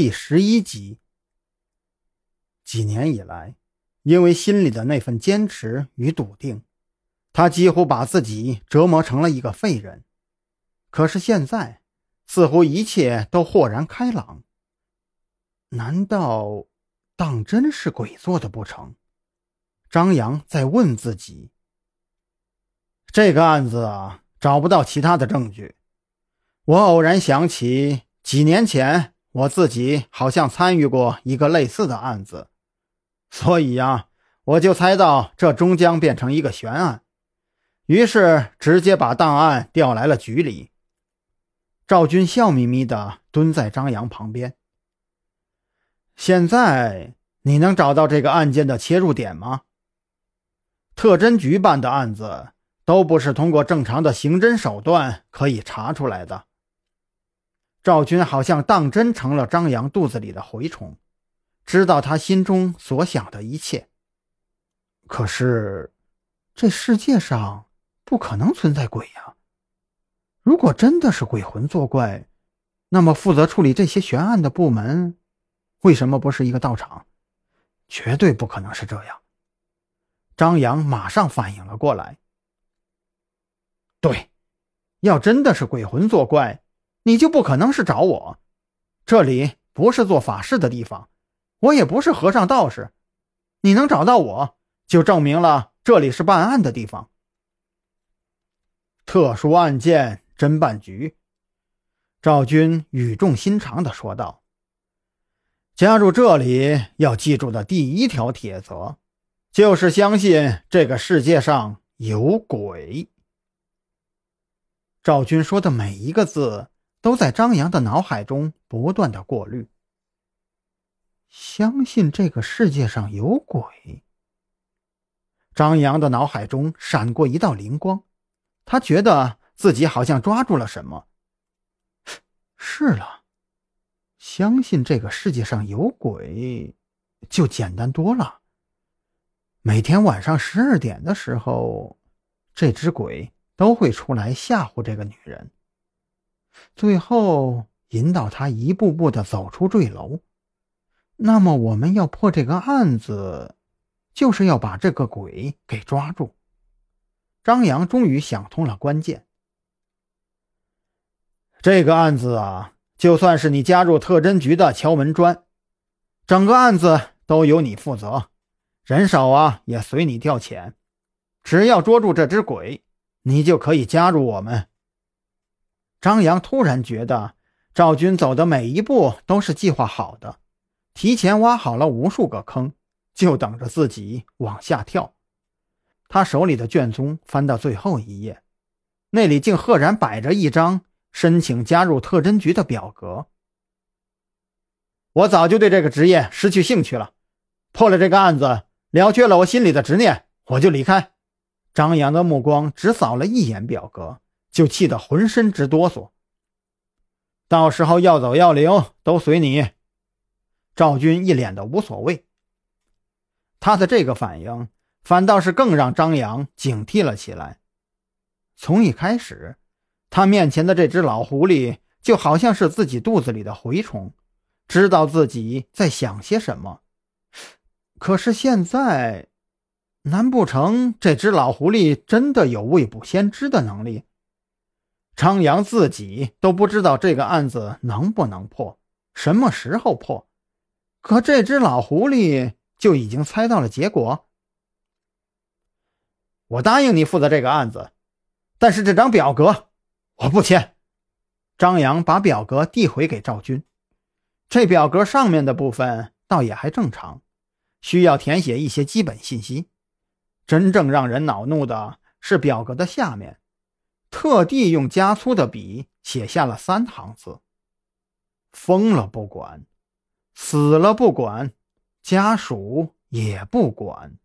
第十一集。几年以来，因为心里的那份坚持与笃定，他几乎把自己折磨成了一个废人。可是现在，似乎一切都豁然开朗。难道当真是鬼做的不成？张扬在问自己。这个案子啊，找不到其他的证据。我偶然想起几年前我自己好像参与过一个类似的案子，所以呀，我就猜到这终将变成一个悬案，于是直接把档案调来了局里。赵军笑眯眯地蹲在张扬旁边。现在你能找到这个案件的切入点吗？特侦局办的案子都不是通过正常的刑侦手段可以查出来的。赵军好像当真成了张扬肚子里的蛔虫，知道他心中所想的一切。可是，这世界上不可能存在鬼呀！如果真的是鬼魂作怪，那么负责处理这些悬案的部门，为什么不是一个道场？绝对不可能是这样。张扬马上反应了过来。对，要真的是鬼魂作怪。你就不可能是找我，这里不是做法事的地方，我也不是和尚道士，你能找到我就证明了这里是办案的地方。特殊案件侦办局，赵军语重心长地说道：“加入这里要记住的第一条铁则，就是相信这个世界上有鬼。”赵军说的每一个字。都在张扬的脑海中不断的过滤。相信这个世界上有鬼。张扬的脑海中闪过一道灵光，他觉得自己好像抓住了什么。是了，相信这个世界上有鬼，就简单多了。每天晚上十二点的时候，这只鬼都会出来吓唬这个女人。最后引导他一步步的走出坠楼。那么我们要破这个案子，就是要把这个鬼给抓住。张扬终于想通了关键。这个案子啊，就算是你加入特侦局的敲门砖，整个案子都由你负责，人手啊也随你调遣。只要捉住这只鬼，你就可以加入我们。张扬突然觉得赵军走的每一步都是计划好的，提前挖好了无数个坑，就等着自己往下跳。他手里的卷宗翻到最后一页，那里竟赫然摆着一张申请加入特侦局的表格。我早就对这个职业失去兴趣了，破了这个案子，了却了我心里的执念，我就离开。张扬的目光只扫了一眼表格。就气得浑身直哆嗦。到时候要走要留都随你。赵军一脸的无所谓。他的这个反应反倒是更让张扬警惕了起来。从一开始，他面前的这只老狐狸就好像是自己肚子里的蛔虫，知道自己在想些什么。可是现在，难不成这只老狐狸真的有未卜先知的能力？张扬自己都不知道这个案子能不能破，什么时候破？可这只老狐狸就已经猜到了结果。我答应你负责这个案子，但是这张表格我不签。张扬把表格递回给赵军，这表格上面的部分倒也还正常，需要填写一些基本信息。真正让人恼怒的是表格的下面。特地用加粗的笔写下了三行字：“疯了不管，死了不管，家属也不管。”